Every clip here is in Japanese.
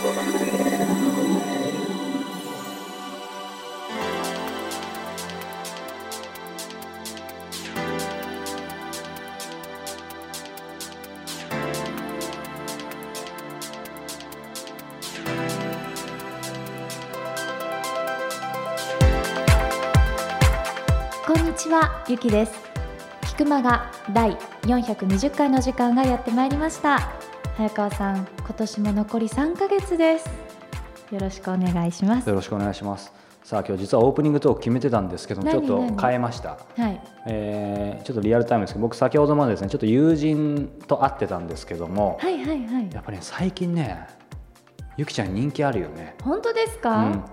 こんにちは、ゆきです。菊間が第420回の時間がやってまいりました。早川さん、今年も残り3ヶ月です。よろしくお願いします。よろしくお願いします。さあ今日実はオープニングトーク決めてたんですけどちょ何っと何？変えました、はい。えーちょっとリアルタイムですけど僕先ほどまでですねちょっと友人と会ってたんですけどもはいはいはい。やっぱり、ね、最近ねゆきちゃん人気あるよね。本当ですうか、ん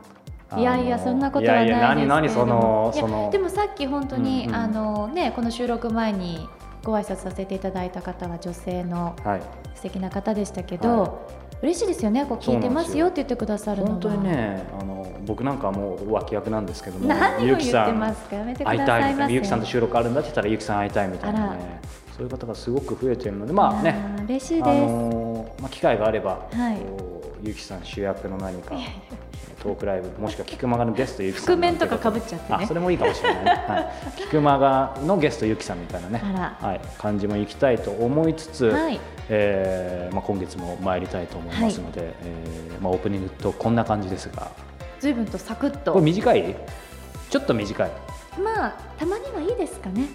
いやいやそんなことはないですけれどでもさっき本当に、うんうんあのねこの収録前にご挨拶させていただいた方は女性のはい。素敵な方でしたけど、は嬉しいですよね。こう聞いてますよって言ってくださるのは本当にねあの僕なんかはもう脇役なんですけども何を言ってゆきさんますかやめてく会いださいみゆきさんと収録あるんだって言ったらゆきさん会いたいみたいな。ねそういう方がすごく増えてるのでまあねー嬉しいあです、のーまあ、機会があれば、はい。ゆきさん主役の何かトークライブもしくは菊間がのゲストゆきさん覆面とか被っちゃってね。あそれもいいかもしれないね、はい、菊間がのゲストゆきさんみたいなね。はい、感じも行きたいと思いつつ、はい。えーまあ、今月も参りたいと思いますので、えーまあ、オープニングとこんな感じですが。随分とサクッと。これ短い？ちょっと短い。まあたまにはいいですかね。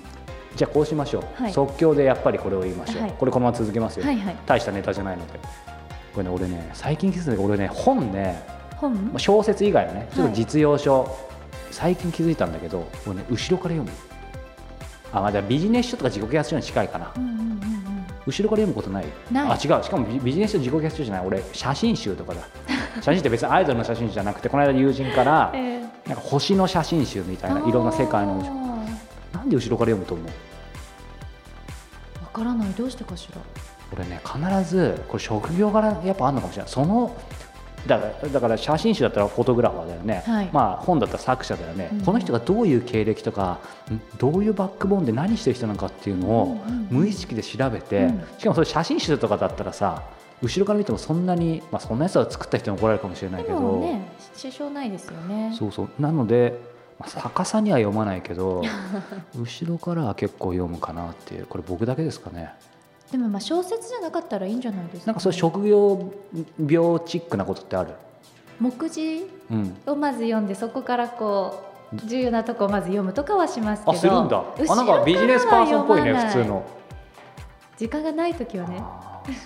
じゃあこうしましょう、はい。即興でやっぱりこれを言いましょう、はい。これこのまま続けますよ、はいはい。大したネタじゃないので。これね俺ね最近気づいた俺ね本ね本？まあ小説以外のねちょっはいと実用書、最近気づいたんだけど俺ね後ろから読む。あまあじゃあビジネス書とか自己啓発書に近いかな。うんうんうんうん。後ろから読むことない。ない。あ違う。しかもビビジネス書自己啓発書じゃない。俺写真集とかだ。写真って別にアイドルの写真集じゃなくてこの間友人から えなんか星の写真集みたいないろんな世界のなんで後ろから読むと思う？わからない。どうしてかしら？俺ね必ずこれ職業柄やっぱあるのかもしれない。そのだからだから写真集だったらフォトグラファーだよね、はい。まあ本だったら作者だよね、うん。この人がどういう経歴とかんどういうバックボーンで何してる人なのかっていうのをうんうんうん。無意識で調べて、うん。しかもそれ写真集とかだったらさ後ろから見てもそんなに、まあ、そんなやつは作った人に怒られるかもしれないけでど、もね支障ないですよね。そうそう。なので、まあ、逆さには読まないけど 後ろからは結構読むかなっていう。これ僕だけですかねでもまあ小説じゃなかったらいいんじゃないですかなんかそういう職業病チックなことってある？目次うん。をまず読んでそこからこう重要なとこをまず読むとかはしますけど。あするんだ。あなんかビジネスパーソンっぽいね普通の。時間がない時はね。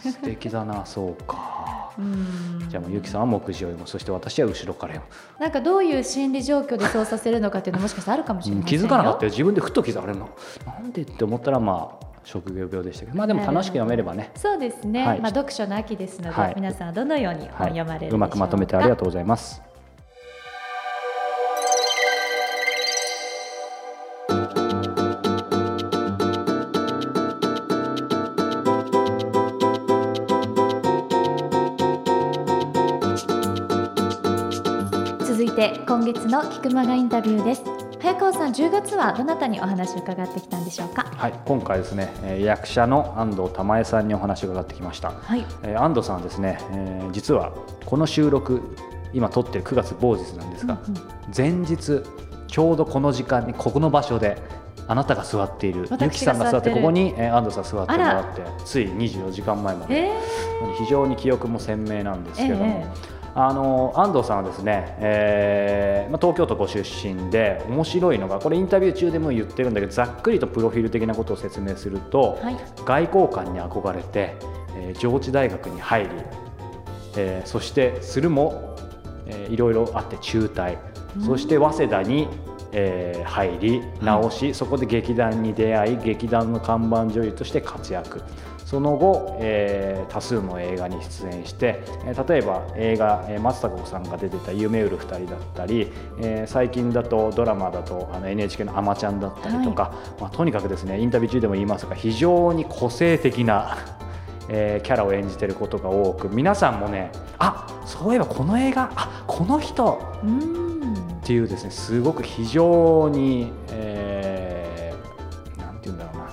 素敵だなそうか。うん。じゃあもうゆきさんは目次を読む。そして私は後ろから読なんかどういう心理状況でそうさせるのかっていうのもしかしたらあるかもしれむ、うんませんよ気づかなかったよ自分でふと気づかれるのなんでって思ったらまあ職業病でしたけどまあでも楽しく読めればね。そうですね、はい。まあ読書の秋ですので、はい。皆さんはどのように本読まれるでしょうか、うまくまとめてありがとうございます。続いて今月の菊間がインタビューです早川さん10月はどなたにお話を伺ってきたんでしょうか？はい今回ですねえー役者の安藤玉恵さんにお話を伺ってきました。はい。えー安藤さんはですね、えー実はこの収録今撮ってる9月某日なんですが、うんうん。前日ちょうどこの時間にここの場所であなたが座っている私ゆきさんが座ってここに、えー安藤さん座ってもらあってつい24時間前まで。え非常に記憶も鮮明なんですけども、えあの安藤さんはですね、えーまあ、東京都ご出身で面白いのがこれインタビュー中でも言ってるんだけどざっくりとプロフィール的なことを説明すると、はい。外交官に憧れて、えー上智大学に入り、えーそしてするも、えーいろいろあって中退、そして早稲田に、えー入り直し、そこで劇団に出会い劇団の看板女優として活躍その後、えー多数の映画に出演して、えー例えば映画、えー松たか子さんが出てた「夢売る二人」だったり、えー最近だとドラマだとあの NHK の「あまちゃん」だったりとか、まあ、とにかくですねインタビュー中でも言いますが非常に個性的な えーキャラを演じてることが多く皆さんもねあそういえばこの映画あこの人うーん。っていうですねすごく非常に、えーなんて言うんだろうな、ま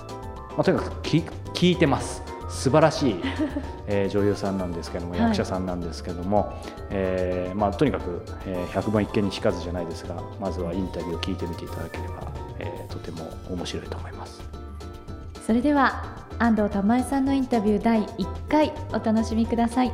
あ、とにかくき聞いてます素晴らしい、えー、女優さんなんですけども、はい。役者さんなんですけども、えーまあ、とにかく、えー、100万一見にしかずじゃないですがまずはインタビューを聞いてみていただければ、えーとても面白いと思います。それでは安藤玉恵さんのインタビュー第1回お楽しみください。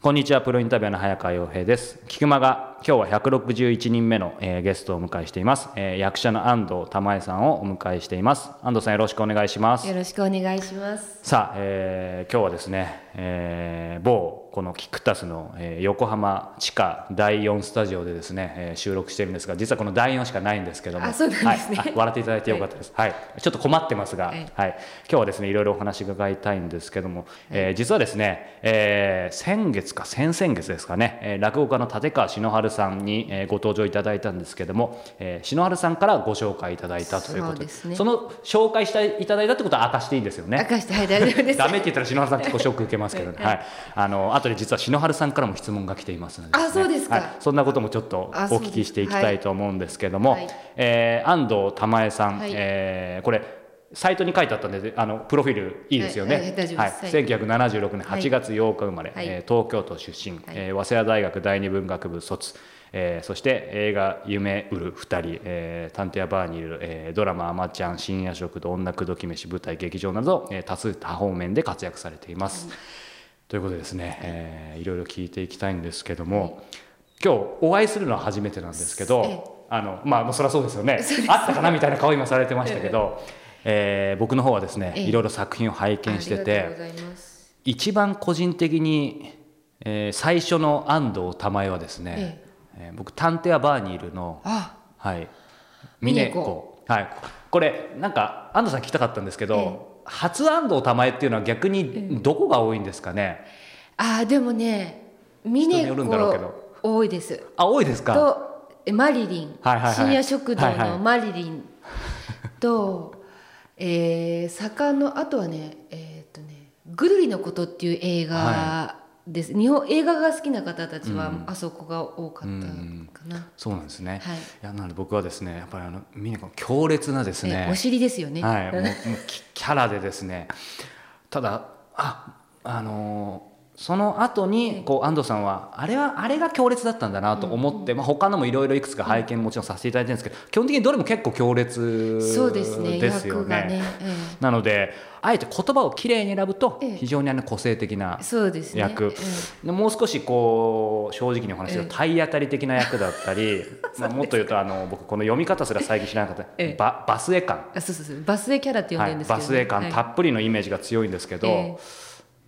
こんにちはプロインタビュアーの早川洋平です。菊間が今日は161人目の、えーゲストをお迎えしています、えー役者の安藤玉恵さんをお迎えしています。安藤さんよろしくお願いします。よろしくお願いします。さあ、えー今日はですね、えー某このキクタスの、えー横浜地下第4スタジオでですね、えー収録しているんですが実はこの第4しかないんですけどもはいあ笑っていただいてよかったです、はい。ちょっと困ってますが、はい。はい、今日はですねいろいろお話伺いたいんですけども、えー実はですね、えー先月か先々月ですかね、えー落語家の立川篠春さんに、えーご登場いただいたんですけども、えー篠春さんからご紹介いただいたということでそね。その紹介していただいたってことは明かしていいんですよね。明かしてはい大丈夫です。ダメって言ったら篠原さん結構ショック受けますけどね、はい、あの後で実は篠原さんからも質問が来ていますので、あそうですか。はい、そんなこともちょっとお聞きしていきたいと思うんですけども、はい。えー安藤玉恵さん、はい。えーこれサイトに書いてあったんであのプロフィールいいですよね、はいはい大丈夫です。はい。1976年8月8日生まれ、はい。えー東京都出身、えー早稲田大学第二文学部卒えーそして映画「夢売る二人」えー探偵やバーにいる」えードラマ「あまちゃん」「深夜食堂」「女口説き飯」舞台劇場など、えー多数多方面で活躍されています。ということでですね、えーいろいろ聞いていきたいんですけども、今日お会いするのは初めてなんですけど、ええ。あのまあそりゃそうですよね。あったかなみたいな顔今されてましたけど、えー僕の方はですね、ええ。いろいろ作品を拝見してて。一番個人的に、えー最初の安藤玉恵はですね、ええー僕「探偵はバーにいるの」あ、はい。峰峰子。はい。これなんか安藤さん聞きたかったんですけど、え初安藤玉恵っていうのは逆にどこが多いんですかね、あでもね、人峰によるんだろうけど。子多いです。あ多いですか？とえマリリン、はいはいはい深夜食堂はいはい。のマリリン。と、えー、坂のあとはね、えっ、とね、ぐるりのことっていう映画です。日本映画が好きな方たちは、うんあそこが多かったかな。そうなんですね、はいいやなので僕はですねやっぱりあの峰子の強烈なですねえお尻ですよね。はい、もうキャラでですねただああのーその後にこう安藤さんはあれはあれが強烈だったんだなと思って、まあ、他のもいろいろいくつか拝見もちろんさせていただいてるんですけど基本的にどれも結構強烈そうですね。ですね。えなのであえて言葉をきれいに選ぶとええ。非常にあの個性的なえそうですね。役。えでもう少しこう正直にお話しするええ。と体当たり的な役だったり、まあ、もっと言うとあの僕この読み方すら最近知らなかった、ええ。ババスエ感。えあそうそうそう。バスエキャラって呼んはい、でるんですけど、バスエ感たはい。っぷりのイメージが強いんですけど、え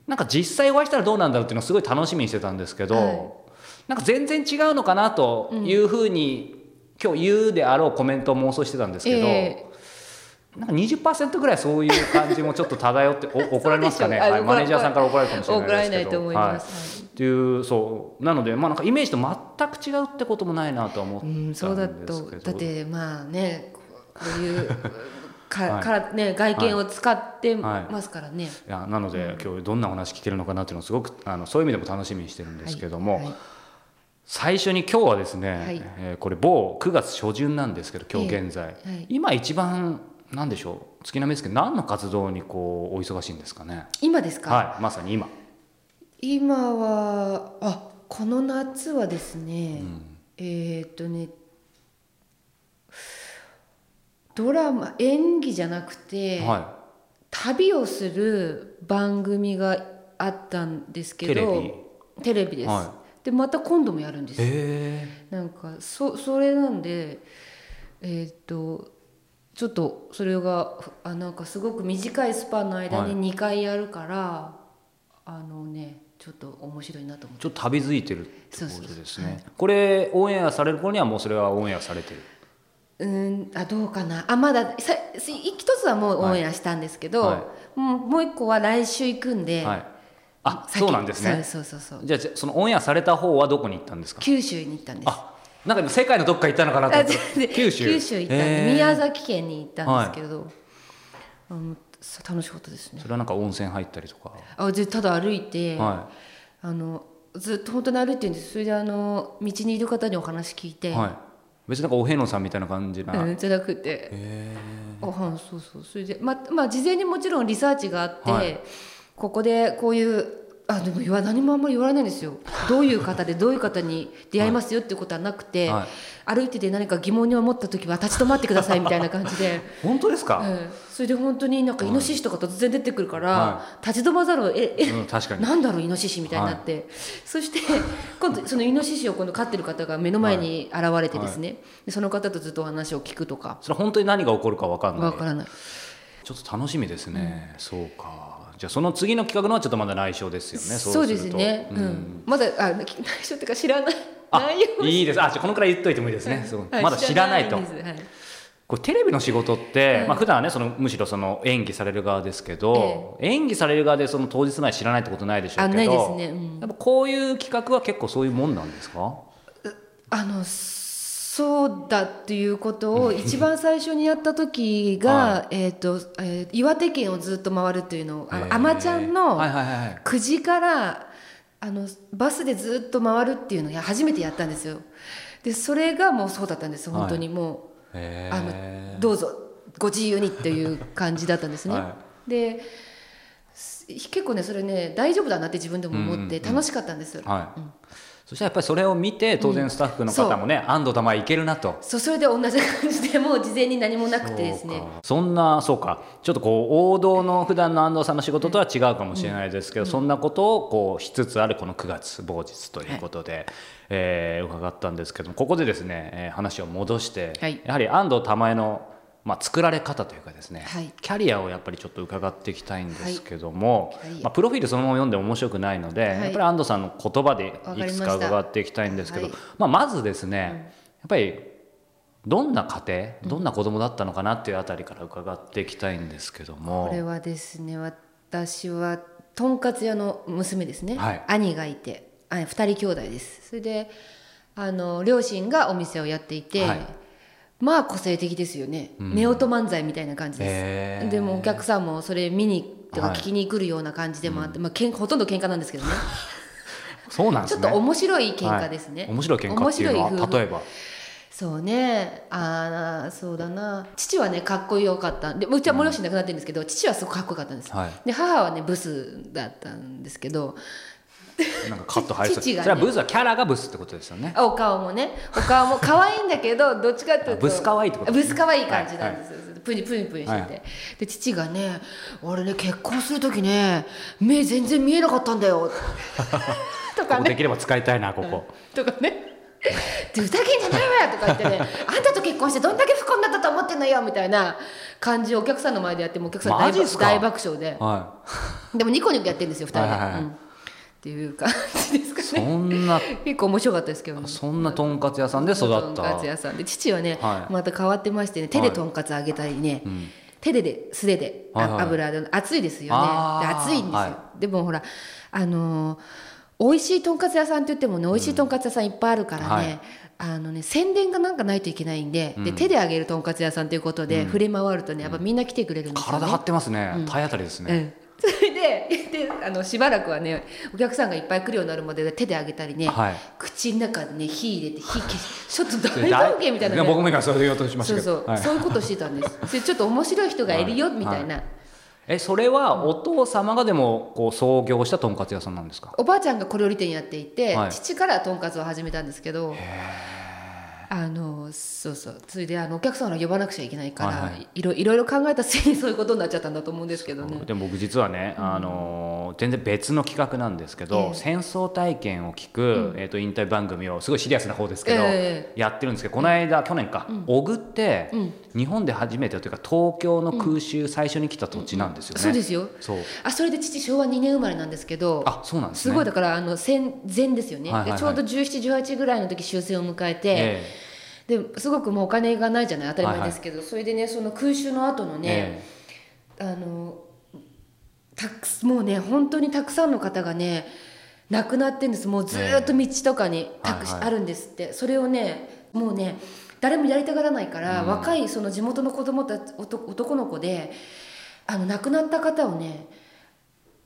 なんか実際お会いしたらどうなんだろうっていうのをすごい楽しみにしてたんですけど、はい。なんか全然違うのかなというふうに、今日言うであろうコメントを妄想してたんですけど、えなんか20%ぐらいそういう感じもちょっと漂ってお 怒られますかね、はい、マネージャーさんから怒られるかもしれないですけど。れない。っていうそうなのでまあなんかイメージと全く違うってこともないなとは思ったうんん、ですけど、そうだと。だってまあねこういうか、はい。からね外見を使ってますからね。い。やなので、今日どんなお話聞けるのかなっていうのをすごくあのそういう意味でも楽しみにしてるんですけども、はい。はい。最初に今日はですね、はい。えーこれ某9月初旬なんですけど今日現在、ええはい。今一番なんでしょう？月並みですけど何の活動にこうお忙しいんですかね？今ですか？はい。まさに今、今はあこの夏はですね、えーっとねドラマ演技じゃなくて、は旅をする番組があったんですけどテレビ。テレビです、はでまた今度もやるんです。い、よえ。なんかそそれなんでえーっとちょっとそれがあなんかすごく短いスパンの間はい。に2回やるから、あのねちょっと面白いなと思って。ちょっと旅づいてるってことですね。これオンエアされる頃にはもうそれはオンエアされてるうんあどうかな。あまださ一つはもうオンエアしたんですけど、はい。もうもう一個は来週行くんで、はい。あ先そうなんですね。そうそうそう。じゃあそのオンエアされた方はどこに行ったんですか？九州に行ったんです。あなんか世界のどっか行ったのかなと思った。らあで九州。九州行ったんで、宮崎県に行ったんですけど、あのさ楽しかったですね。それはなんか温泉入ったりとか。あでただ歩いて、はあのずっと本当に歩いてるんです。それであの道にいる方にお話聞いて、いはい別になんかお遍路さんみたいな感じな、うんじゃなくて。へあはいそうそう。それでままあ事前にもちろんリサーチがあって、はい。ここでこういうあでも言わ何もあんまり言われないんですよ。どういう方でどういう方に出会いますよっていうことはなくて、はい。歩いてて何か疑問に思った時は立ち止まってくださいみたいな感じで。本当ですか、ええそれで本当になんかイノシシとか突然出てくるから、は立ち止まざるをええ、うん確かに。なんだろうイノシシみたいになって、そして今度そのイノシシを今度飼ってる方が目の前に現れてですね、でその方とずっとお話を聞くとか。それは本当に何が起こるか分かんない。わからない。ちょっと楽しみですね、そうかじゃあその次の企画のはちょっとまだ内緒ですよね。そうですね、うん。ん。まだあ内緒っていうか知らない。あ内容い。いです。あじゃあこのくらい言っといてもいいですね、そう。はいまだ知らないと。これテレビの仕事って、うんまあ普段はねそのむしろその演技される側ですけど、演技される側でその当日まで知らないってことないでしょうけどあないですね。うん。やっぱこういう企画は結構そういうもんなんですか？あのそうだっていうことを一番最初にやった時が、はえっ、と、えー岩手県をずっと回るっていうのをあのあまちゃんのはいはいはい9時からあのバスでずっと回るっていうのを初めてやったんですよ。でそれがもうそうだったんです本当に。もう、へあーのどうぞご自由にっていう感じだったんですね。はです結構ねそれね大丈夫だなって自分でも思ってうんうんうん。楽しかったんです。はい、そしたらやっぱりそれを見て当然スタッフの方もね、安藤玉いけるなと。そうそれで同じ感じで もう事前に何もなくてですね。そんなそうか。ちょっとこう王道の普段の安藤さんの仕事とは違うかもしれないですけど、そんなことをこうしつつあるこの9月某日ということで、えー伺ったんですけどもここでですね、えー話を戻して、はい。やはり安藤玉恵のまあ、作られ方というかですね、はい。キャリアをやっぱりちょっと伺っていきたいんですけども、はい。まあ、プロフィールそのまま読んでも面白くないので、い。やっぱり安藤さんの言葉でいくつか伺っていきたいんですけど、はい。まあ、まずですね、やっぱりどんな家庭どんな子供だったのかなっていうあたりから伺っていきたいんですけども。これはですね私はとんかつ屋の娘ですね、はい。兄がいてあ2人兄弟です。それであの両親がお店をやっていて、はいまあ個性的ですよね、うん。夫婦漫才みたいな感じです、でもお客さんもそれ見にとかはい。聞きに来るような感じでもあって、まあ、けんほとんど喧嘩なんですけどね。そうなんですね。ちょっと面白い喧嘩ですね、はい。面白い喧嘩っていうのは例えば？そうね。あーそうだな。父はねかっこよかった。でうちは両親亡くなってるんですけど、父はすごくかっこよかったんです、はい。で母はねブスだったんですけど なんかカット入りそう。父がね。それはブスはキャラがブスってことですよね。お顔もね。お顔も可愛いんだけど どっちかっていうと。ブス可愛いってことブス可愛い感じなんですよ、プニプニプニして。て、はい。で父がね「俺ね結婚する時ね目全然見えなかったんだよ」とこかね。こできれば使いたいなここ、とかね。でふざけんじゃないわよとか言ってね。あんたと結婚してどんだけ不幸になったと思ってんのよみたいな。感じをお客さんの前でやってもお客さん大爆マジっすか？大爆笑で。はでもニコニコやってるんですよ二人で、はいはいはい。うんっていう感じですい、かそねんな結構面白かったですけどね。そんなとんかつ屋さんで育とんったかつ屋さんで。父はね、はい。また変わってましてね手でとんかつ揚げたりね、ん。手でで素手で、あはいはい。油で熱いですよね。熱いんですよ、はでもほらあのー美味しいとんかつ屋さんって言ってもね美味しいとんかつ屋さんいっぱいあるからね、はい。あのね宣伝がなんかないといけないんで,、でうん。手で揚げるとんかつ屋さんということで、触れ回るとねやっぱみんな来てくれるんですよね。体張ってますね、体当たりですね、うん それでであのしばらくはねお客さんがいっぱい来るようになるまで手で揚げたりね、はい。口の中にね火入れて火消しちょっと大冒険みたいな、ね、僕も今それ言おうとしましたそうそう、けどはい。そういうことしてたんです。でちょっと面白い人がいるよ、みたいな、えそれはお父様がでもこう創業したとんかつ屋さんなんですか？おばあちゃんが小料理店やっていて、はい。父からとんかつを始めたんですけどあのそうそう。それであのお客さんを呼ばなくちゃいけないから、はいはい。いろいろいろ考えた末にそういうことになっちゃったんだと思うんですけどね。でも僕実はね、あのー全然別の企画なんですけど、ええ。戦争体験を聞く、えー、とインタビュー番組をすごいシリアスな方ですけど、えやってるんですけどこの間、去年か小具って、うん。日本で初めてというか東京の空襲最初に来た土地なんですよね。そうですよ。そう。あそれで父昭和2年生まれなんですけどあそうなんですね。すごいだからあの戦前ですよね、はいはいはい。でちょうど1718ぐらいの時終戦を迎えて、えですごくもうお金がないじゃない当たり前ですけど、それでねその空襲の後のえね、えあのたくすもうね本当にたくさんの方がね亡くなってんです。もうずーっと道とかにたく、はいはい。あるんですって。それをねもうね誰もやりたがらないから、うん。若いその地元の子供た男の子であの亡くなった方をね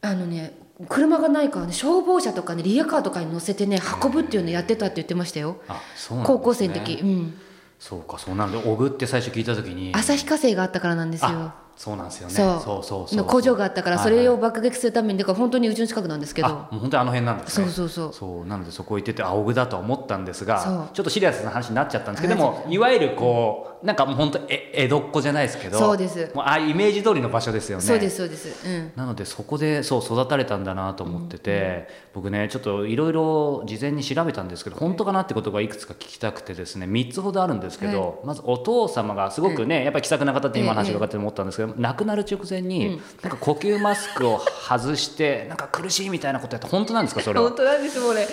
あのね車がないからね消防車とかねリアカーとかに乗せてね運ぶっていうのやってたって言ってましたよ、ね。高校生の時、うん、そうかそうなんで小具って最初聞いた時に。旭化成があったからなんですよ。あそうなんですよね。そう。そうそうそうの工場があったからはいそれを爆撃するためにだから本当にうちの近くなんですけど。あもう本当にあの辺なんですね。そうそうそう。そう。なのでそこ行ってて青具だとは思ったんですがそう。ちょっとシリアスな話になっちゃったんですけどもい。わゆるこうなんかもう本当え江戸っ子じゃないですけどそうです。もうあイメージ通りの場所ですよね。そうですそうです。うん。なのでそこでそう育たれたんだなと思ってて、僕ねちょっといろいろ事前に調べたんですけど本当かなってことがいくつか聞きたくてですね3つほどあるんですけど、まずお父様がすごくね、やっぱり気さくな方って今話伺って思ったんですけど、亡くなる直前に、なんか呼吸マスクを外してなんか苦しいみたいなことやって本当なんですかそれは？本当なんですもうね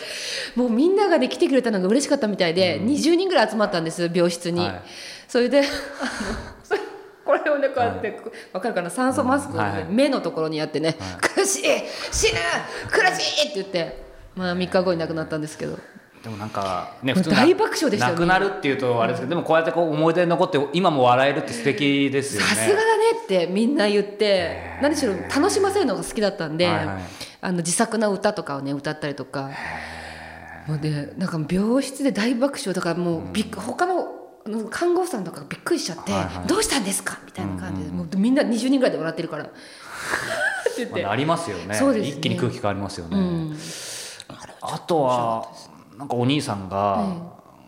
もうみんながね来てくれたのが嬉しかったみたいで、20人ぐらい集まったんです病室に、はい。それでこれをねこうやって、こうわかるかな？酸素マスクをね、はいはい。目のところにやってね「苦しい死ぬ苦しい!」って言ってまあ3日後に亡くなったんですけどでもなんかね普通な大爆笑でしたよ亡くなるっていうとあれですけど、でもこうやってこう思い出に残って今も笑えるって素敵ですよね。さすがだねってみんな言って何しろ楽しませるのが好きだったんで、はいはい。あの自作な歌とかをね歌ったりとか。もうねなんか病室で大爆笑だからもうびっく他の看護婦さんとかがびっくりしちゃって「はいはい。どうしたんですか?」みたいな感じで、もうみんな20人ぐらいで笑ってるから。って言って、まあ、なりますよね。そうですね。一気に空気変わりますよね、うん、あとはなんかお兄さんが、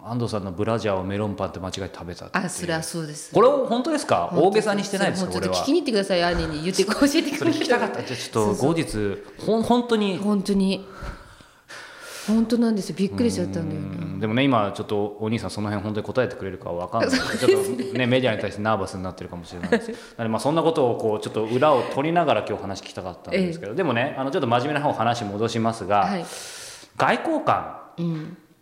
安藤さんのブラジャーをメロンパンって間違えて食べたあそれはそうです。これを本当ですか？大げさにしてないですか？ょっと聞きに行ってください。兄に言って教えてくれ聞きたかった。じゃあちょっと後日ほん本当に。本当に。本当なんですよ。びっくりしちゃったんだよでもね今ちょっとお兄さんその辺本当に答えてくれるかわかんないちょっとねメディアに対してナーバスになってるかもしれないですなの でまあそんなことをこうちょっと裏を取りながら今日話聞きたかったんですけど、でもねあのちょっと真面目な方話戻しますが、はい、外交官。うん、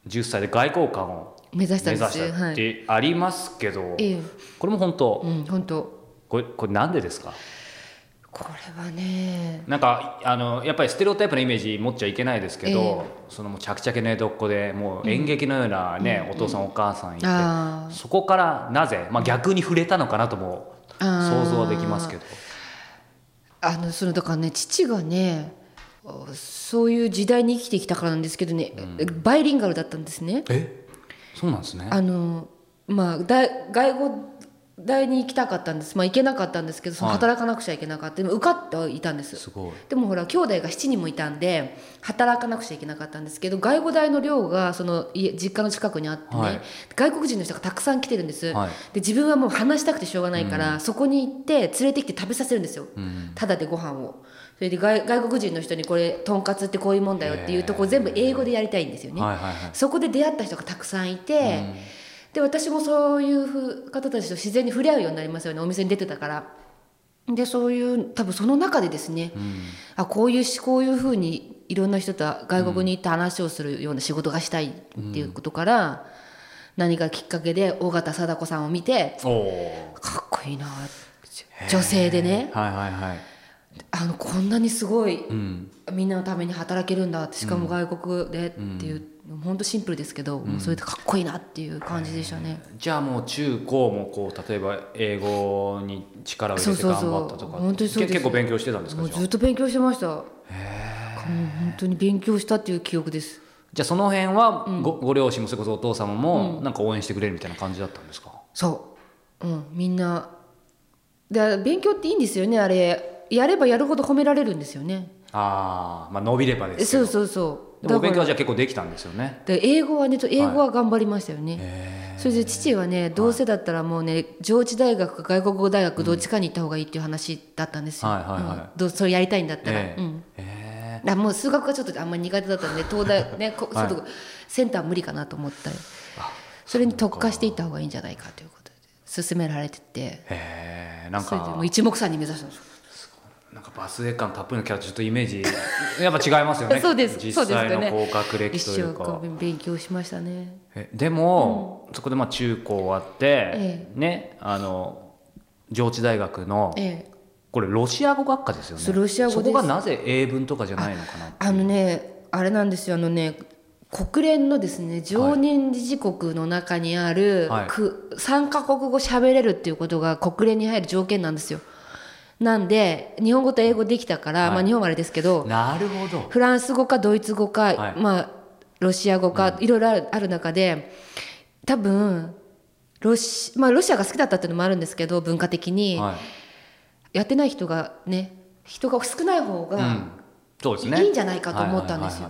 10歳で外交官を目指したってありますけど、ええ。これも本当、うん本当。これこれなんでですか？これはね。なんかあのやっぱりステレオタイプのイメージ持っちゃいけないですけど、そのもうちゃくちゃけの江戸っ子でもう演劇のようなね、お父さんお母さんいて、そこからなぜ、まあ、逆に触れたのかなとも想像はできますけど。あのそのだからね父がねそういう時代に生きてきたからなんですけどね、バイリンガルだったんですね。え？そうなんですね。あのまあ大外語大に行きたかったんです。まあ行けなかったんですけどそのはい働かなくちゃいけなかった。でも受かってはいたんです。すごい。でもほら兄弟が7人もいたんで働かなくちゃいけなかったんですけど外語大の寮がその家実家の近くにあってね、はい。外国人の人がたくさん来てるんです、はい。で自分はもう話したくてしょうがないから、そこに行って連れてきて食べさせるんですよ、うん。ただでご飯をそれで外外国人の人にこれとんかつってこういうもんだよっていうとこ全部英語でやりたいんですよね、そこで出会った人がたくさんいて、で私もそういう方たちと自然に触れ合うようになりますよね。お店に出てたから。でそういう多分その中でですね、あこういうしこういうふうにいろんな人と外国に行って話をするような仕事がしたいっていうことから、何かきっかけで尾形貞子さんを見てかっこいいな女性でね。はいはいはいあのこんなにすごいうん。みんなのために働けるんだってしかも外国でっていう、本当シンプルですけど、もうそれでかっこいいなっていう感じでしたね。じゃあもう中高もこう例えば英語に力を入れて頑そうそうそう。張ったとか本当にそうです。結構勉強してたんですかもうずっと勉強してました。もう本当に勉強したっていう記憶です。じゃあその辺はご,、ご両親もそれこそお父様もなんか応援してくれるみたいな感じだったんですか、そう、うん、みんな。で勉強っていいんですよねあれやればやるほど褒められるんですよね。ああまあ伸びればですそうそうそう。でもお勉強はだじゃあ結構できたんですよね。で英語はねと英語は頑張りましたよね。それで父はねどうせだったらもうね上智大学か外国語大学どっちかに行った方がいいっていう話だったんですよ。はいはいはい。うん。どうそれやりたいんだったら。ええ。うん。えあもう数学がちょっとあんまり苦手だったんで東大ねこちょっとセンター無理かなと思った。りそれに特化していった方がいいんじゃないかということで勧められてて。へえなんか。それでもう一目散に目指したんですよなんかバスエ感たっぷりのキャラちょっとイメージ やっぱ違いますよね。そうです。実際のよね。高学歴一という生か懸命勉強しましたね。えでも、そこでまあ中高終わって、えねあの上智大学のええ。これロシア語学科ですよね。ロシア語そこがなぜ英文とかじゃないのかなあのねあれなんですよあのね国連のですね常任理事国の中にある、はい。く3カ国語喋れるっていうことが国連に入る条件なんですよなんで日本語と英語できたから、はい。まあ日本はあれですけどなるほど。フランス語かドイツ語か、はい。まあロシア語か、いろいろある中で多分ロシ,、まあ、ロシアが好きだったっていうのもあるんですけど文化的に、はい。やってない人がね人が少ない方がうん。そうですね。いいんじゃないかと思ったんですよ。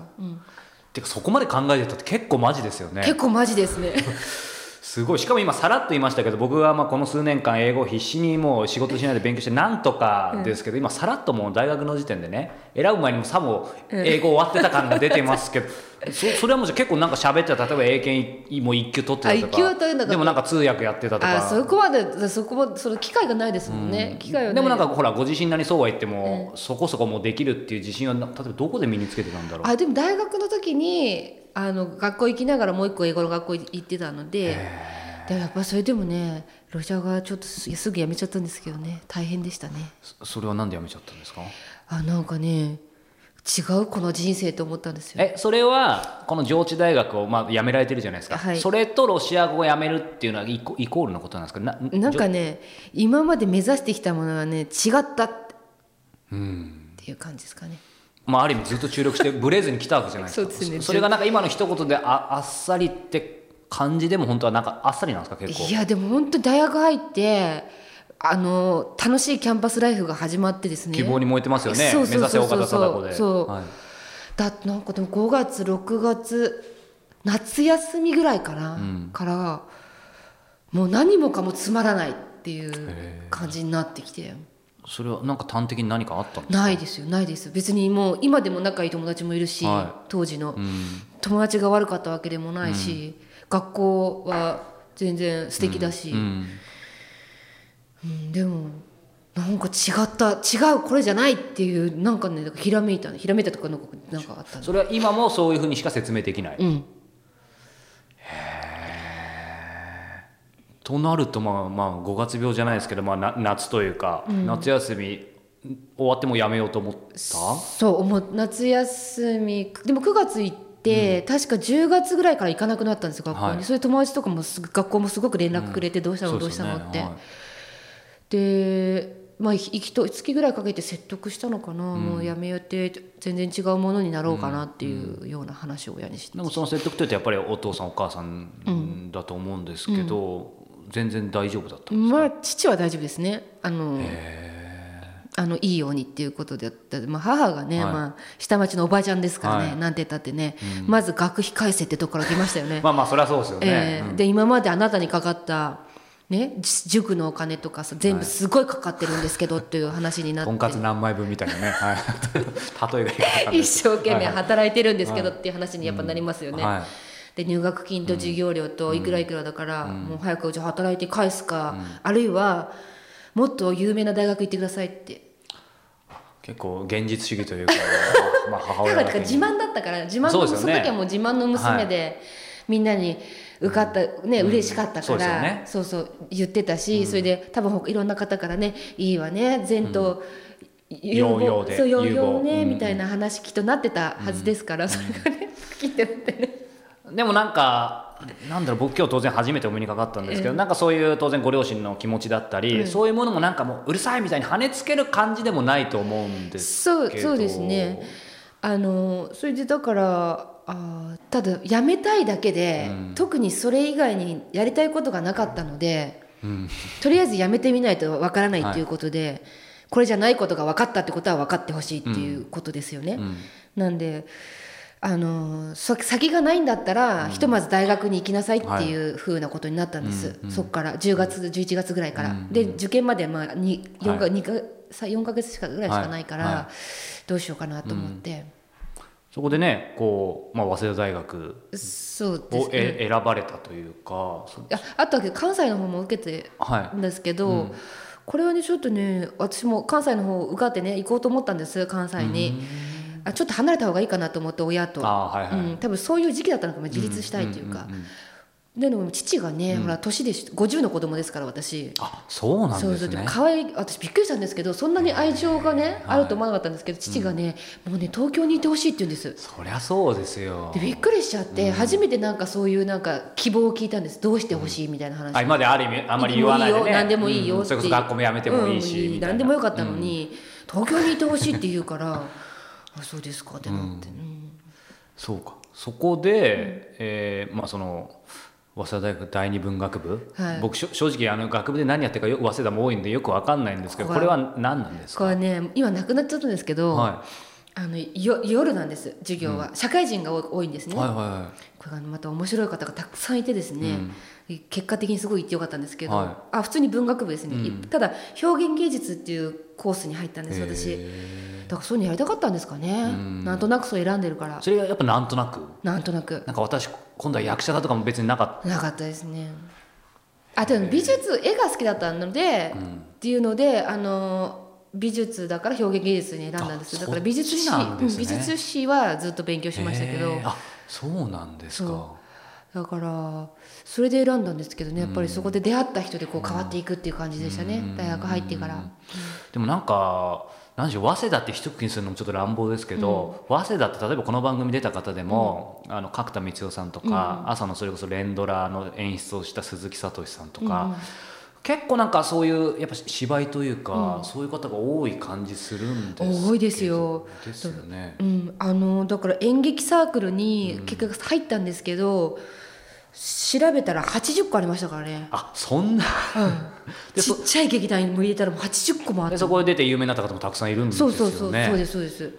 てかそこまで考えてたって結構マジですよね。結構マジですね すごい。しかも今さらっと言いましたけど僕はまあこの数年間英語を必死にもう仕事しないで勉強してなんとかですけど、今さらっともう大学の時点でね選ぶ前にもさも英語終わってた感が出てますけど、そ それはもう結構なんか喋ってた例えば英検もう一級取ってたとかでもなんか通訳やってたとか。あそこまでそこもその機会がないですもんね、機会はでもなんかほらご自身なりそうは言っても、そこそこもうできるっていう自信はな例えばどこで身につけてたんだろう。あでも大学の時にあの学校行きながらもう一個英語の学校行ってたのででもやっぱそれでもねロシア語はちょっとすすぐやめちゃったんですけどね大変でしたね。そそれはなんでやめちゃったんですか？あなんかね違うこの人生と思ったんですよ。えそれはこの上智大学をまあ辞められてるじゃないですか、はい。それとロシア語を辞めるっていうのはイコイコールのことなんですか？ななんかね今まで目指してきたものはね違ったっていう感じですかねまあ、ある意味ずっと注力してブレずに来たわけじゃないですか。そうですね。それがなんか今の一言でああっさりって感じでも本当はなんかあっさりなんですか結構。いやでも本当大学入ってあの楽しいキャンパスライフが始まってですね。希望に燃えてますよね。そうそうそうそう。目指せ岡田貞子で。そう。はい。だってなんかでも5月6月夏休みぐらいかな、からもう何もかもつまらないっていう感じになってきてそれはなんか端的に何かあったんですか？ないですよないです。別にもう今でも仲いい友達もいるし、は当時の、うん。友達が悪かったわけでもないし、学校は全然素敵だし、うん。うん。でもなんか違った違うこれじゃないっていうなんかねひらめいたひらめいたとかなんかなんかあったのそれは今もそういうふうにしか説明できない、うんとなるとまあまあ5月病じゃないですけど、まあ、な夏というか、夏休み終わってもやめようと思った？そう思う。夏休みでも9月行って、確か10月ぐらいから行かなくなったんですよ学校に、はい。それで友達とかも学校もすごく連絡くれて、どうしたのどうしたのって、はい。でまあ行きと月ぐらいかけて説得したのかな、もうやめようって全然違うものになろうかなっていうような話を親にして、でもその説得というとやっぱりお父さんお母さんだと思うんですけど、全然大丈夫だったまあ父は大丈夫ですね。あのあのいいようにっていうことであった、まあ、母がね、はい。まあ、下町のおばあちゃんですからね、はい。なんて言ったってね、まず学費返せってとこから来ましたよね。まあまあそれはそうですよね、えーで今まであなたにかかった、ね、じ塾のお金とかさ全部すごいかかってるんですけどっていう話になって、とんかつ何枚分みたいなね、はい、例えが一生懸命働いてるんですけどっていう話にやっぱなりますよね。はいで入学金と授業料といくらいくらだから、もう早くじゃあ働いて返すか、あるいはもっと有名な大学行ってくださいって。結構現実主義というか まあ母だから親だけに。自慢だったから自慢の、そその時はもう自慢の娘で、みんなに受かったね、嬉しかったから、ね。そうそう言ってたし、それで多分ほいろんな方からねいいわね前途、有望そう有望。ね、うん。みたいな話きっとなってたはずですから、それがね聞いてってねでもなんかなんだろう僕今日当然初めてお目にかかったんですけど、なんかそういう当然ご両親の気持ちだったり、そういうものもなんかもううるさいみたいに跳ねつける感じでもないと思うんですけど。そうそうですね。あのそれでだからあーただ辞めたいだけで、特にそれ以外にやりたいことがなかったので、とりあえず辞めてみないとわからないっていうことで、これじゃないことが分かったってことは分かってほしいっていうことですよね。なんであのそ先がないんだったら、ひとまず大学に行きなさいっていうふうなことになったんです、そこから10月11月ぐらいから、で受験までまあ 2, 4, かはい。2かさ4ヶ月しかぐらいしかないから、はい。はどうしようかなと思って、そこでねこう、まあ、早稲田大学をえ、選ばれたというかそああとは関西の方も受けてはいんですけど、これはねちょっとね私も関西の方受かってね行こうと思ったんです関西に。あちょっと離れた方がいいかなと思って親と、あーはいはい。うん、多分そういう時期だったのかも自立したいというか、でも父がね、ほら年でし50の子供ですから私。あそうなんですね。い私びっくりしたんですけどそんなに愛情がね、あると思わなかったんですけど父がね、もうね東京にいてほしいって言うんです。そりゃそうですよ。でびっくりしちゃって、初めてなんかそういうなんか希望を聞いたんです。どうしてほしいみたいな話、あ今まである意味あんまり言わないでね。何でもいいようん。それこそ学校も辞めてもいいし、何でもよかったのに、東京にいてほしいって言うからあそうですかってなって、うん。そうか。そこで、えーまあその早稲田大学第二文学部、はい。僕正直あの学部で何やってるかよ早稲田も多いんでよくわかんないんですけどこれは何なんですか？これね今なくなっちゃったんですけど、はあのよ夜なんです授業は、社会人が多多いんですい、ね、はいはこれがまた面白い方がたくさんいてですね、結果的にすごい行ってよかったんですけど、はあ普通に文学部ですね、うん。ただ表現芸術っていうコースに入ったんいです私。へだからそういうのやりたかったんですかね、うん。なんとなくそう選んでるから。ーそれがやっぱなんとなく。なんとなく。なんか私今度は役者だとかも別になかっなかったですね。あでも美術絵が好きだったので、た、うん。っていうのであの美術だから表現芸術に選んだんですあだから美術史ね。うん美術史はずっと勉強しましたけど。あそうなんですか。そだからそれで選んだんですけどね。やっぱりそこで出会った人でこう変わっていくっていう感じでしたね、うん。大学入ってから、でもなんか何でしょう早稲田って一括りにするのもちょっと乱暴ですけど、早稲田って例えばこの番組出た方でも、あの角田光代さんとか、朝のそれこそ連ドラの演出をした鈴木聡さんとか、結構なんかそういうやっぱ芝居というか、そういう方が多い感じするんです多いですよ。ですよね。うん、あのだから演劇サークルに結局入ったんですけど、調べたら80個ありましたからね、あそんなでちっちゃい劇団にも入れたらもう80個もあってでそこで出て有名になった方もたくさんいるんですよね。そうそうそう。そうですそうです。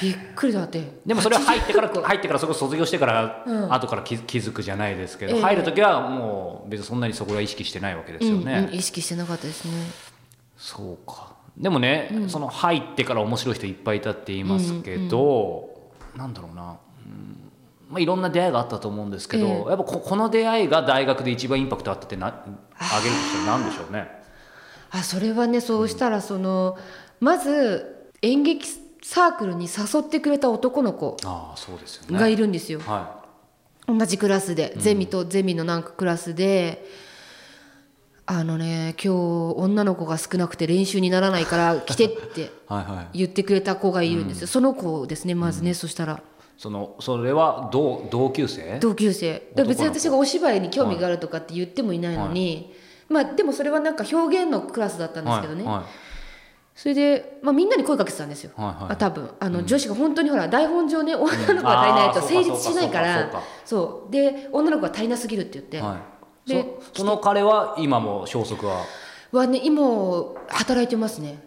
びっくりだって。でもそれは入ってから80個入ってからそこ卒業してから、うん。後から気気づくじゃないですけど、ええ。入る時はもう別にそんなにそこは意識してないわけですよね、うんうん、意識してなかったですね。そうか。でもね、その入ってから面白い人いっぱいいたって言いますけど、なんだろうな、うんまあ、いろんな出会いがあったと思うんですけど、ええ。やっぱここの出会いが大学で一番インパクトあったってなあげるとしたら何でしょうね。あそれはねそうしたらその、まず演劇サークルに誘ってくれた男の子ああそうですよね。がいるんですよ、は同じクラスで、ゼミとゼミのなんかクラスであのね今日女の子が少なくて練習にならないから来てってい はいはい。言ってくれた子がいるんですよ、その子ですねまずね、そしたらそのそれは同同級生？同級生。だ別に私がお芝居に興味があるとかって言ってもいないのに、まあでもそれはなんか表現のクラスだったんですけどね、はいはい。それで、まあ、みんなに声かけてたんですよ、はいはい。あ多分。あの、女子が本当にほら台本上ね女の子が足りないと成立しないから、うかそうで女の子が足りなすぎるって言って、はい、でそその彼は今も消息は？はね今働いてますね。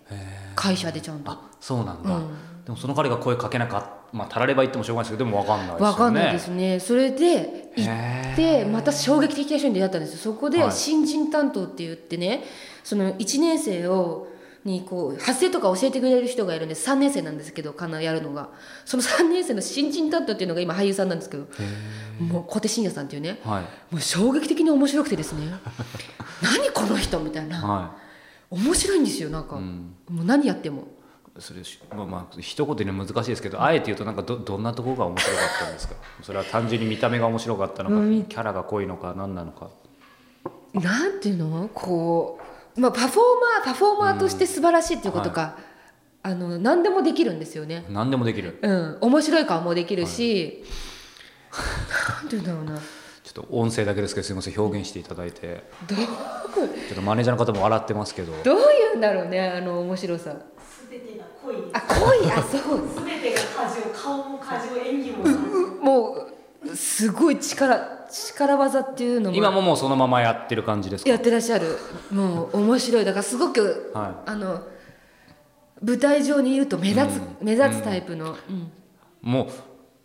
会社でちゃんと。あそうなんだ、うん。でもその彼が声かけなかったまあたられば言ってもしょうがないですけどでも分かんないですよね。わかんないですね。それで行へってまた衝撃的な人に出会ったんですよ。そこではい。新人担当って言ってねその1年生をにこう発声とか教えてくれる人がいるんです3年生なんですけどかなやるのが。その3年生の新人担当っていうのが今俳優さんなんですけどもう小手伸也さんっていうねはい。もう衝撃的に面白くてですね。何この人みたいな。は面白いんですよなんか、い、うん、もう何やってもそれしまあまあ一言で難しいですけどあえて言うとなんかどどんなところが面白かったんですか？それは単純に見た目が面白かったのか、うん。キャラが濃いのか何なのか？なんていうの？こう、まあ、パフォーマーパフォーマーとして素晴らしいっていうことか、あの何でもできるんですよね。何でもできる。うん、面白い顔もできるし、なんていうんだろうな。ちょっと音声だけですけどすみません表現していただいて。どう？ちょっとマネージャーの方も笑ってますけど。どういうんだろうねあの面白さ全てが濃いあ濃いあそう。全てが過剰顔も過剰演技ももうすごい力力技っていうのも。今ももうそのままやってる感じですか？やってらっしゃる。もう面白い。だからすごく、はあの舞台上にいると目立つ、目立つタイプの、うん。も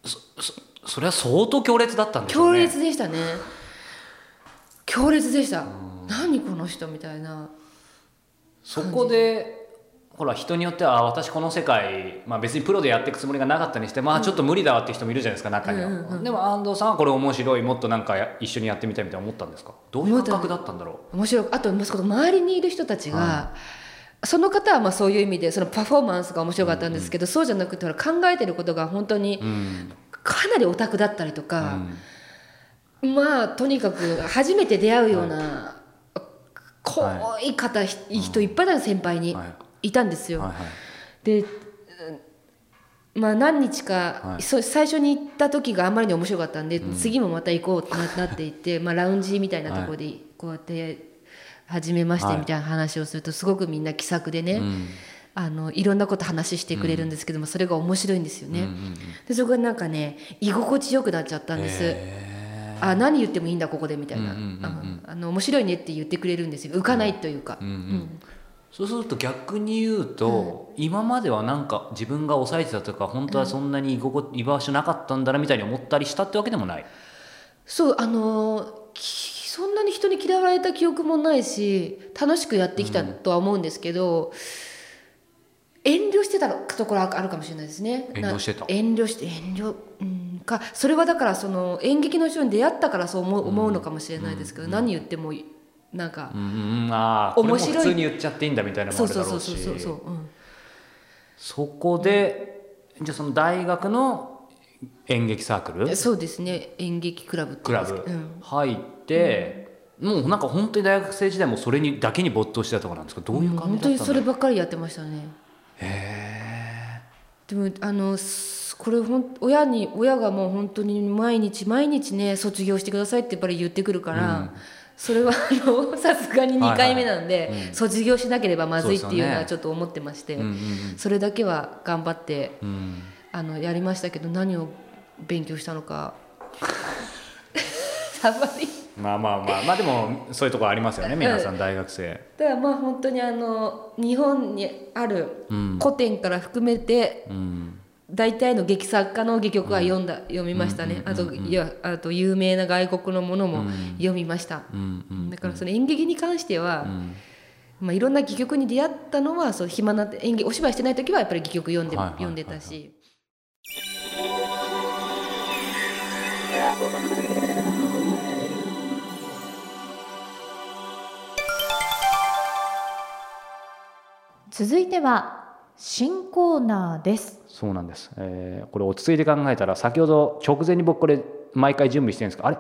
うそそそれは相当強烈だったんでしょう強ね烈でしたね。強烈でした。何この人みたいな。そこでほら人によってはあ私この世界、まあ、別にプロでやっていくつもりがなかったにしてまあちょっと無理だわっていう人もいるじゃないですか中には、うんうんでも安藤さんはこれ面白いもっとなんかや一緒にやってみたいみたいな思ったんですか？どういう感覚だったんだろ面白い。あと周りにいる人たちが、その方はまあそういう意味でそのパフォーマンスが面白かったんですけど、そうじゃなくて考えてることが本当にう、うん。かなりオタクだったりとうか、んまあとにかく初めて出会うような、濃い。方、人いっぱいだ先輩に。はいいたんですよ。はいはい。で、うんまあ、何日か、はい。そ最初に行った時があんまりに面白かったんで、次もまた行こうってななっていって、まあ、ラウンジみたいなところでこうやって初めましてみたいな話をするとすごくみんな気さくでね、うん。あのいろんなこと話してくれるんですけども、それが面白いんですよね。うんうんうん。でそこがなんかね居心地よくなっちゃったんです。へあ何言ってもいいんだここでみたいな、うんうんうんうんああの面白いねって言ってくれるんですよ。浮かないというか、うんうん。うんそうすると逆に言うと、今まではなんか自分が抑えてたとか本当はそんなに居心居場所なかったんだなみたいに思ったりしたってわけでもない。そうあのそんなに人に嫌われた記憶もないし楽しくやってきたとは思うんですけど、遠慮してたところはあるかもしれないですね。遠慮してた。な遠慮して遠慮、うん、かそれはだからその演劇の人に出会ったからそう思う,、思うのかもしれないですけど、何言ってもなんか、うんうんうん、ああこれも面白い普通に言っちゃっていいんだみたいなのもそうあるだろうし。そうそうそうそうそう、うんそこで、じゃあその大学の演劇サークル？そうですね。演劇クラブってクラブいうんですけど、うん。入って、もうなんか本当に大学生時代もそれにだけに没頭してたとかなんですか？どういう感じだったんう。本当にそればっかりやってましたね。でもあのすこれほん親に親がもう本当に毎日毎日ね卒業してくださいってやっぱり言ってくるから、それはあの さすがに2回目なんで、卒業しなければまずいっていうのはちょっと思ってまして、うんうんそれだけは頑張ってうん。うんあのやりましたけど何を勉強したのか。あんまり。まあまあまあまあでもそういうところありますよね皆さん大学生。だからまあ本当にあの日本にあるうん。古典から含めてうん大体の劇作家の戯曲は読んだ、読みましたね、あといやあと有名な外国のものも読みました、だからその演劇に関しては、うん。まあ、いろんな戯曲に出会ったのはそう暇な演劇お芝居してない時はやっぱり戯曲読んで,、読んでたし。続いては新コーナーです。そうなんです、えーこれ落ち着いて考えたら先ほど直前に僕これ毎回準備してるんですけどあれ？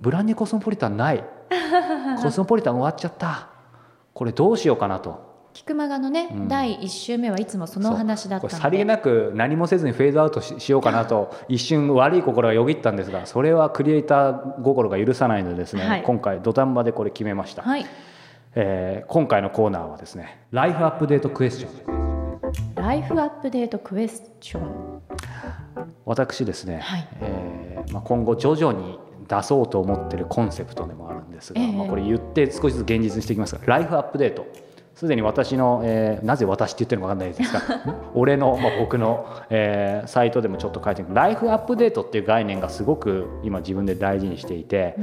ブランデーコスモポリタンない。コスモポリタン終わっちゃった。これどうしようかなと。菊間がのね、うん。第1週目はいつもそのお話だったさりげなく何もせずにフェードアウトししようかなと 一瞬悪い心がよぎったんですがそれはクリエイター心が許さないのでですね、はい。今回土壇場でこれ決めました、はい。えー今回のコーナーはですねライフアップデートクエスチョンライフアップデートクエスチョン私ですね、はい。えーまあ、今後徐々に出そうと思ってるコンセプトでもあるんですが、ええ。まあ、これ言って少しずつ現実にしていきますがライフアップデートすでに私の、えーなぜ私って言ってるのか分かんないですが 俺の、まあ、僕の、えーサイトでもちょっと書いてる。ライフアップデートっていう概念がすごく今自分で大事にしていて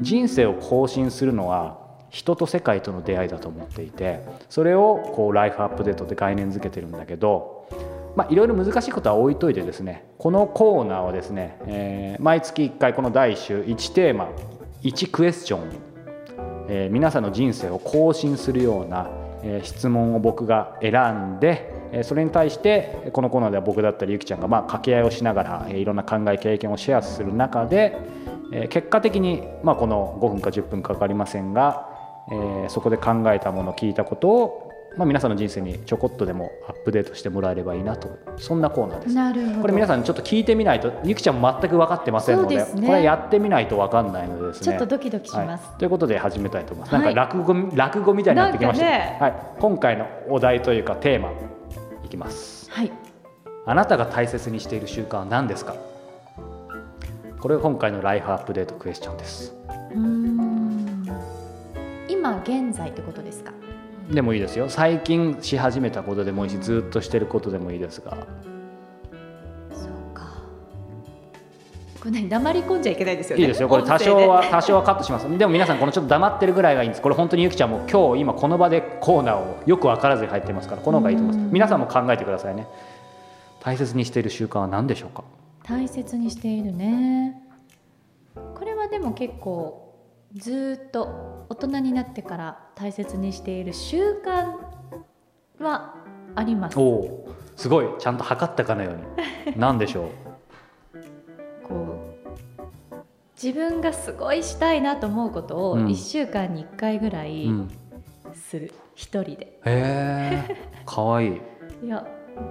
人生を更新するのは人と世界との出会いだと思っていてそれをこうライフアップデートって概念づけてるんだけどまあ、いろいろ難しいことは置いといてですねこのコーナーはですね、えー毎月1回この第1週1テーマ1クエスチョン、えー皆さんの人生を更新するような、えー質問を僕が選んで、えーそれに対してこのコーナーでは僕だったりゆきちゃんがまあ掛け合いをしながら、えーいろんな考え経験をシェアする中で、えー結果的に、まあ、この5分か10分かかりませんが、えーそこで考えたもの聞いたことを、まあ、皆さんの人生にちょこっとでもアップデートしてもらえればいいなと。そんなコーナーです。なるほど。これ皆さんちょっと聞いてみないとゆきちゃんも全く分かってませんのでね。これやってみないと分かんないのでですね。ちょっとドキドキします、はい、ということで始めたいと思います、はい。なんか落語落語みたいになってきました、ね。はい、今回のお題というかテーマいきます。はい。あなたが大切にしている習慣は何ですか？これが今回のライフアップデートクエスチョンです。うーん。今現在ってことですか？でもいいですよ。最近し始めたことでもいいしずっとしてることでもいいですが。そうか。これ何黙り込んじゃいけないですよね。いいですよ。これ多少は多少はカットします。でも皆さんこのちょっと黙ってるぐらいがいいんです。これ本当にゆきちゃんも今日今この場でコーナーをよく分からずに入ってますからこの方がいいと思います。皆さんも考えてくださいね。大切にしている習慣は何でしょうか？大切にしているね。これはでも結構ずーっと大人になってから大切にしている習慣はあります。おおすごい。ちゃんと測ったかのように。何でしょこう自分がすごいしたいなと思うことをうん。1週間に1回ぐらう、いうん、する、一人で。へえかわい。い いや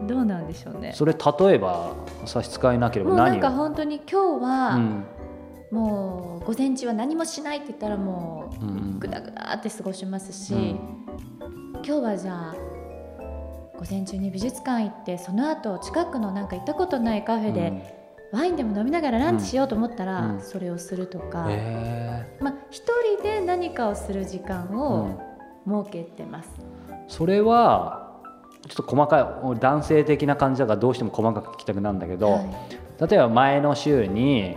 どうなんでしょうね。それ例えば差し支えなければもうなん何をか本当に今日は、うんもう午前中は何もしないって言ったらもうんううんぐだぐだって過ごしますし、うん。今日はじゃあ午前中に美術館行ってその後近くのなんか行ったことないカフェで、ワインでも飲みながらランチしようと思ったら、うん。それをするとか、へまあ、一人で何かをする時間ーを設けてます。それはちょっと細かい男性的な感じだからどうしても細かく聞きたくなるんだけど、はい。例えば前の週に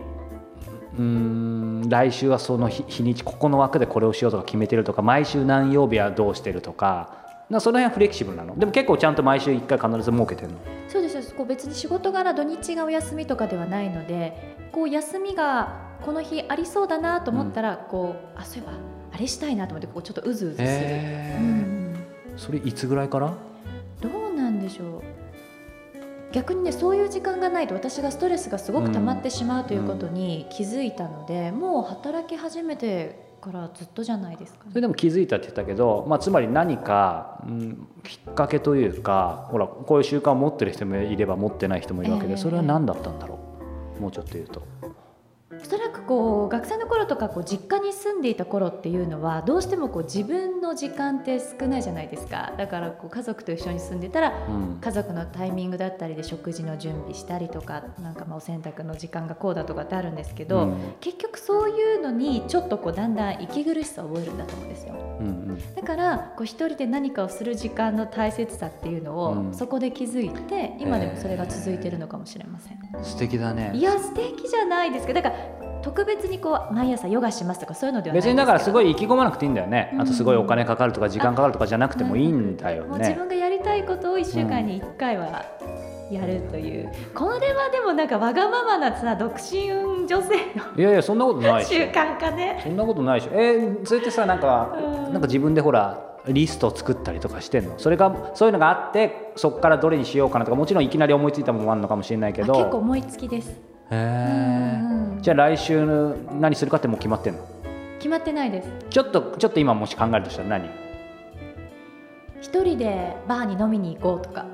うーん来週はその日日にちここの枠でこれをしようとか決めてるとか毎週何曜日はどうしてるとか。なその辺はフレキシブルなの？でも結構ちゃんと毎週1回必ず設けてるの？そうですそうです。こう別に仕事柄土日がお休みとかではないのでこう休みがこの日ありそうだなと思ったら、こうあそういえばあれしたいなと思ってこうちょっとうずうずする、へー。うん。それいつぐらいから？逆にねそういう時間がないと私がストレスがすごく溜まってしまうということに気づいたので、もう働き始めてからずっとじゃないですか、ね。それでも気づいたって言ったけど、まあ、つまり何か、うん、きっかけというかほらこういう習慣を持ってる人もいれば持ってない人もいるわけで、ええ。それは何だったんだろう？もうちょっと言うと。おそらくこう学生の頃とかこう実家に住んでいた頃っていうのはどうしてもこう自分の時間って少ないじゃないですか。だからこう家族と一緒に住んでたらうん。家族のタイミングだったりで食事の準備したりとかなんかまあお洗濯の時間がこうだとかってあるんですけど、うん。結局そういうのにちょっとこうだんだん息苦しさを覚えるんだと思うんですよ。うんだからこう一人で何かをする時間の大切さっていうのを、うん。そこで気づいて今でもそれが続いてるのかもしれません、うん、素敵だね。いや素敵じゃないですかだから特別にこう毎朝ヨガしますとかそういうのでは別にだからすごいい意気込まなくていいんだよね、うん。あとすごいお金かかるとか時間かかるとかじゃなくてもいいんだよね。もう自分がやりたいことを1週間に1回はやるという、これはでもなんかわがままなさ独身女性いやいやそんなことなのいし習慣かね。そんなことないしえー、それってさなんか、うん。なんか自分でほらリストを作ったりとかしてんの？それがそういうのがあってそこからどれにしようかなとかもちろんいきなり思いついたものもあるのかもしれないけど。あ結構思いつきですへえうんじゃあ来週何するかってもう決まってんの？決まってないです。ちょっとちょっと今もし考えるとしたら何？一人でバーに飲みに行こうとか。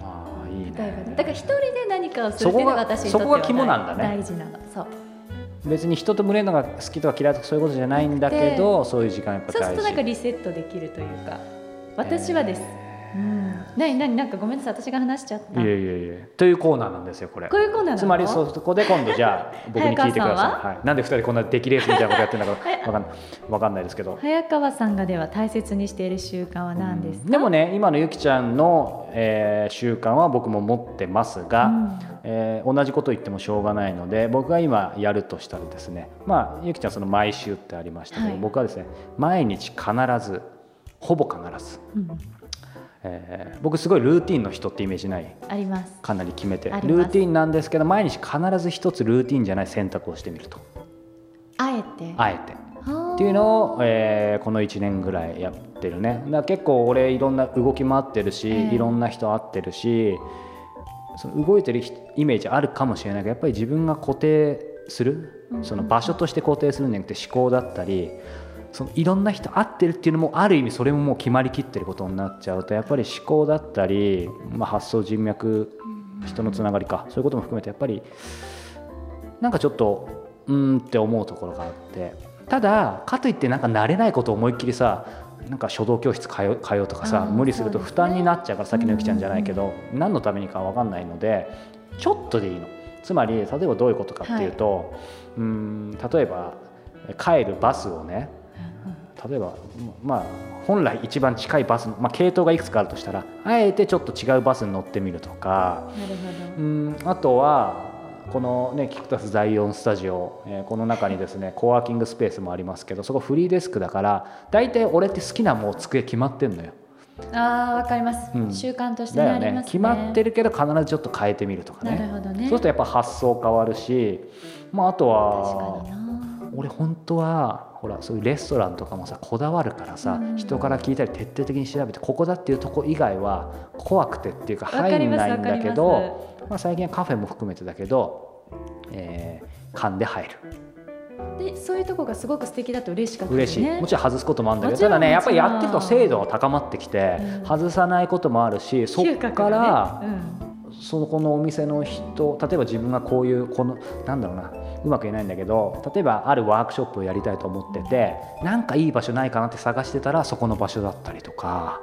ああいい例えばね。ねだから一人で何かをするっていうのが私にとってはそこが肝なんだね。大事なのそう。別に人と群れるのが好きとか嫌いとかそういうことじゃないんだけどそういう時間やっぱそうする大事となんかリセットできるというか。私はです、うん、何何なんかごめんなさい私が話しちゃった。いえいえいえ。というコーナーなんですよこれ。こういうコーナーつまりそこで今度じゃあ 僕に聞いてください、は？い、なんで二人こんな出来レースみたいなことやってるんだかわかん わかんないですけど。早川さんがでは大切にしている習慣は何ですか、でもね今のゆきちゃんの、えー習慣は僕も持ってますが、うん。えー同じこと言ってもしょうがないので僕が今やるとしたらですねまあゆきちゃんその毎週ってありましたけど、はい。僕はですね毎日必ずほぼ必ず、うんえー僕すごいルーティンの人ってイメージない？あります。かなり決めて。ルーティンなんですけど毎日必ず一つルーティンじゃない選択をしてみると。あえて？あえて。はっていうのを、えーこの1年ぐらいやってるね。だ結構俺いろんな動き回ってるし、ええ。いろんな人会ってるしその動いてる人イメージあるかもしれないけどやっぱり自分が固定する？うん。その場所として固定するんじゃなくて思考だったりそのいろんな人会ってるっていうのもある意味それももう決まりきってることになっちゃうとやっぱり思考だったり、まあ、発想人脈人のつながりかそういうことも含めてやっぱりなんかちょっとうーんって思うところがあってただかといってなんか慣れないことを思いっきりさなんか書道教室通うとかさ無理すると負担になっちゃうからさっきのゆきちゃんじゃないけど何のためにか分かんないのでちょっとでいいの。つまり例えばどういうことかっていうと、うーん例えば帰るバスをね例えばまあ本来一番近いバス、まあ、系統がいくつかあるとしたらあえてちょっと違うバスに乗ってみるとかなるほど。うんあとはこのねキクタス第4スタジオ、えーこの中にですねコワーキングスペースもありますけどそこフリーデスクだから大体俺って好きなもう机決まってんのよ。あーわかります、うん。習慣としてねありますね。ね決まってるけど必ずちょっと変えてみるとかなねるほどね。そうするとやっぱ発想変わるし、まあ、あとは俺本当はほらそういうレストランとかもさこだわるからさ、うん。人から聞いたり徹底的に調べてここだっていうとこ以外は怖くてっていうか入んないんだけわどまあ、最近はカフェも含めてだけど、えー勘で入る。でそういうとこがすごく素敵だと嬉しかった嬉しい、ねもちろん外すこともあるんだけどただねやっぱりやってると精度は高まってきて、うん。外さないこともあるしそっ嗅覚から、がね。うん。そのこのお店の人例えば自分がこういうこのなんだろうなうまく言えないんだけど例えばあるワークショップをやりたいと思っててなんかいい場所ないかなって探してたらそこの場所だったりとか。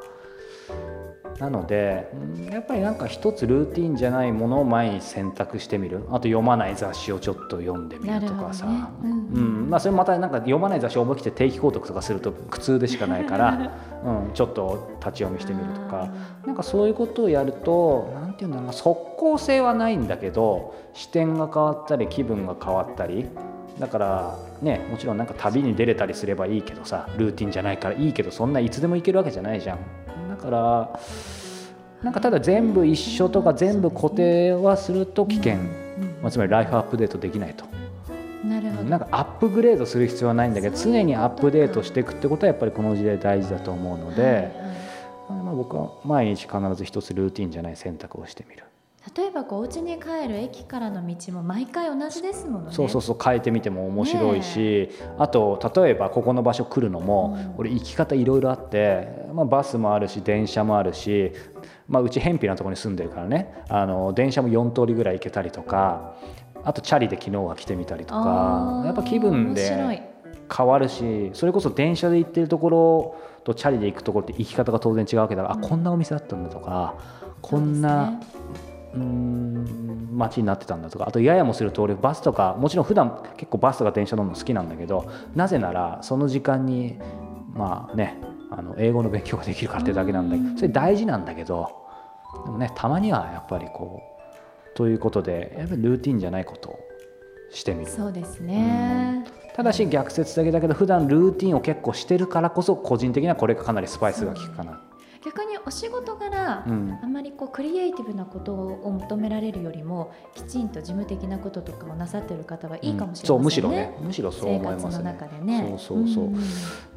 なのでうんやっぱりなんか一つルーティンじゃないものを毎日選択してみる。あと読まない雑誌をちょっと読んでみるとかさ、ね。うんうん。まあ、それまたなんか読まない雑誌を思い切って定期購読とかすると苦痛でしかないから、うん、ちょっと立ち読みしてみるとか。なんかそういうことをやるとなんていうんだろうな。即効性はないんだけど視点が変わったり気分が変わったり。だからねもちろんなんか旅に出れたりすればいいけどさルーティンじゃないからいいけどそんないつでも行けるわけじゃないじゃん。だからなんかただ全部一緒とか全部固定はすると危険、まあ、つまりライフアップデートできないと。なるほど。なんかアップグレードする必要はないんだけど常にアップデートしていくってことはやっぱりこの時代大事だと思うので、まあ、僕は毎日必ず一つルーティンじゃない選択をしてみる、例えばこうお家に帰る駅からの道も毎回同じですものね。そうそうそう変えてみても面白いし、あと例えばここの場所来るのも、俺行き方いろいろあって、まあ、バスもあるし電車もあるし、まあ、うち偏僻なところに住んでるからね。あの電車も4通りぐらい行けたりとかあとチャリで昨日は来てみたりとかやっぱ気分で変わるしそれこそ電車で行ってるところとチャリで行くところって行き方が当然違うわけだから、あこんなお店だったんだとかこんなうーん街になってたんだとかあとややもすると俺バスとかもちろん普段結構バスとか電車乗るの好きなんだけどなぜならその時間にまあねあの英語の勉強ができるからってだけなんだけどそれ大事なんだけどでもねたまにはやっぱりこうということでやっぱりルーティンじゃないことをしてみる。そうですね。ただし逆説的だけど普段ルーティンを結構してるからこそ個人的にはこれがかなりスパイスが効くかな。逆にお仕事柄、うん。あんまりこうクリエイティブなことを求められるよりもきちんと事務的なこととかをなさってる方はいいかもしれませんね、そうむしろね。むしろそう生思いますね。活の中でね。そうそうそう、んん。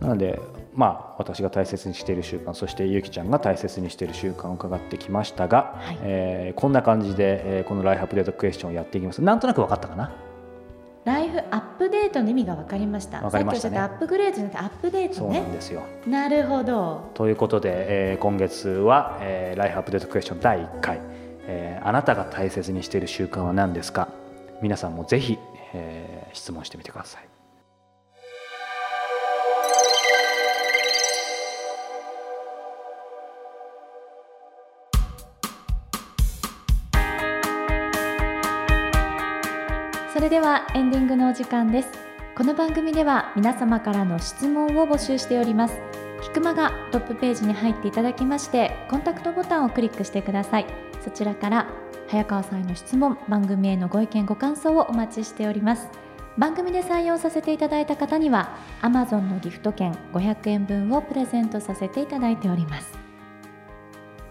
なのでまあ私が大切にしている習慣そしてゆきちゃんが大切にしている習慣を伺ってきましたが、はい。えーこんな感じで、えーこのライフアップデートクエスチョンをやっていきます。なんとなく分かったかな？ライフアップデートの意味が分かりました。分かりましたね。アップグレードじゃなくてアップデートそうなねんですよ。なるほど。ということで、えー今月は、えーライフアップデートクエスチョン第1回、えーあなたが大切にしている習慣は何ですか？皆さんもぜひ、えー質問してみてくださいれではエンディングのお時間です。この番組では皆様からの質問を募集しております。キクマがトップページに入っていただきましてコンタクトボタンをクリックしてください。そちらから早川さんへの質問番組へのご意見ご感想をお待ちしております。番組で採用させていただいた方には Amazon のギフト券500円分をプレゼントさせていただいております。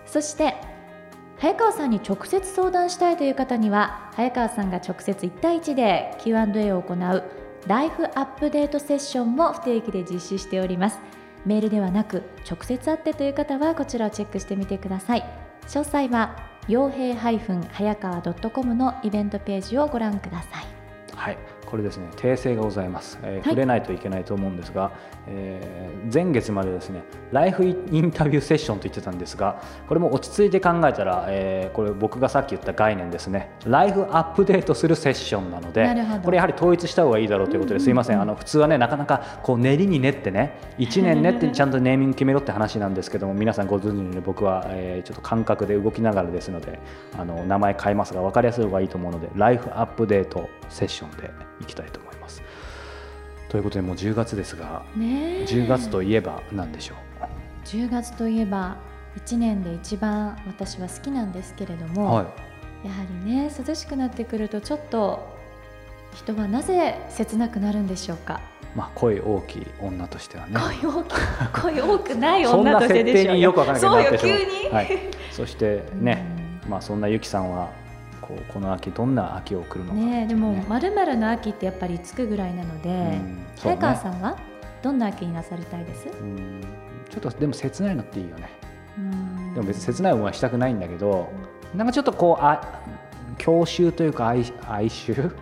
そして早川さんに直接相談したいという方には早川さんが直接1対1で Q&A を行うライフアップデートセッションも不定期で実施しております。メールではなく直接会ってという方はこちらをチェックしてみてください。詳細は傭兵早川 .com のイベントページをご覧ください。はい、これですね訂正がございます、えーい。触れないといけないと思うんですが、えー前月までですねライフインタビューセッションと言ってたんですがこれも落ち着いて考えたら、えーこれ僕がさっき言った概念ですね。ライフアップデートするセッションなのでこれやはり統一した方がいいだろうということですいません。あの普通はねなかなかこう練りに練ってね1年練って ちゃんとネーミング決めろって話なんですけども皆さんご存知のように僕は、えーちょっと感覚で動きながらですのであの名前変えますが分かりやすい方がいいと思うのでライフアップデートセッションでいきたいと思います。ということでもう10月ですがねえ。10月といえば何でしょ10月といえば1年で一番私は好きなんですけれどう、も、はい、やはりね涼しくなってくるとちょっと人はなぜ切なくなるんでしょうか？まあ声大きい女としてはね。声大き声多くない そんな女として設でしょ定によくわからなきゃそうよなってしまう？急に、はい、そしてね、うん。まあそんなゆきさんはこうこの秋どんな秋を送るのかね。えでもねまるまるの秋ってやっぱりつくぐらいなので、ね。川さんはどんな秋になさりたいです？うんちょっとでも切ないのっていいよね。うん。でも別に切ない思いはしたくないんだけどなんかちょっとこうあ郷愁というか哀哀愁？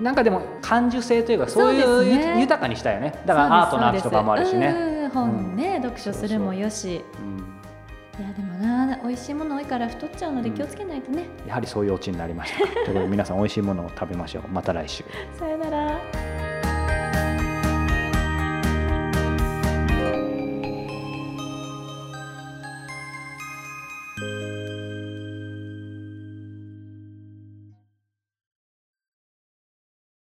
なんかでも感受性というかそういうね豊かにしたいよね。だからアートの秋とかもあるしね、ね本ね、読書するもよし。うんいやでもな美味しいもの多いから太っちゃうのでうん。気をつけないとね、やはりそういうオチになりましたか。ということで皆さん美味しいものを食べましょう。また来週。さよなら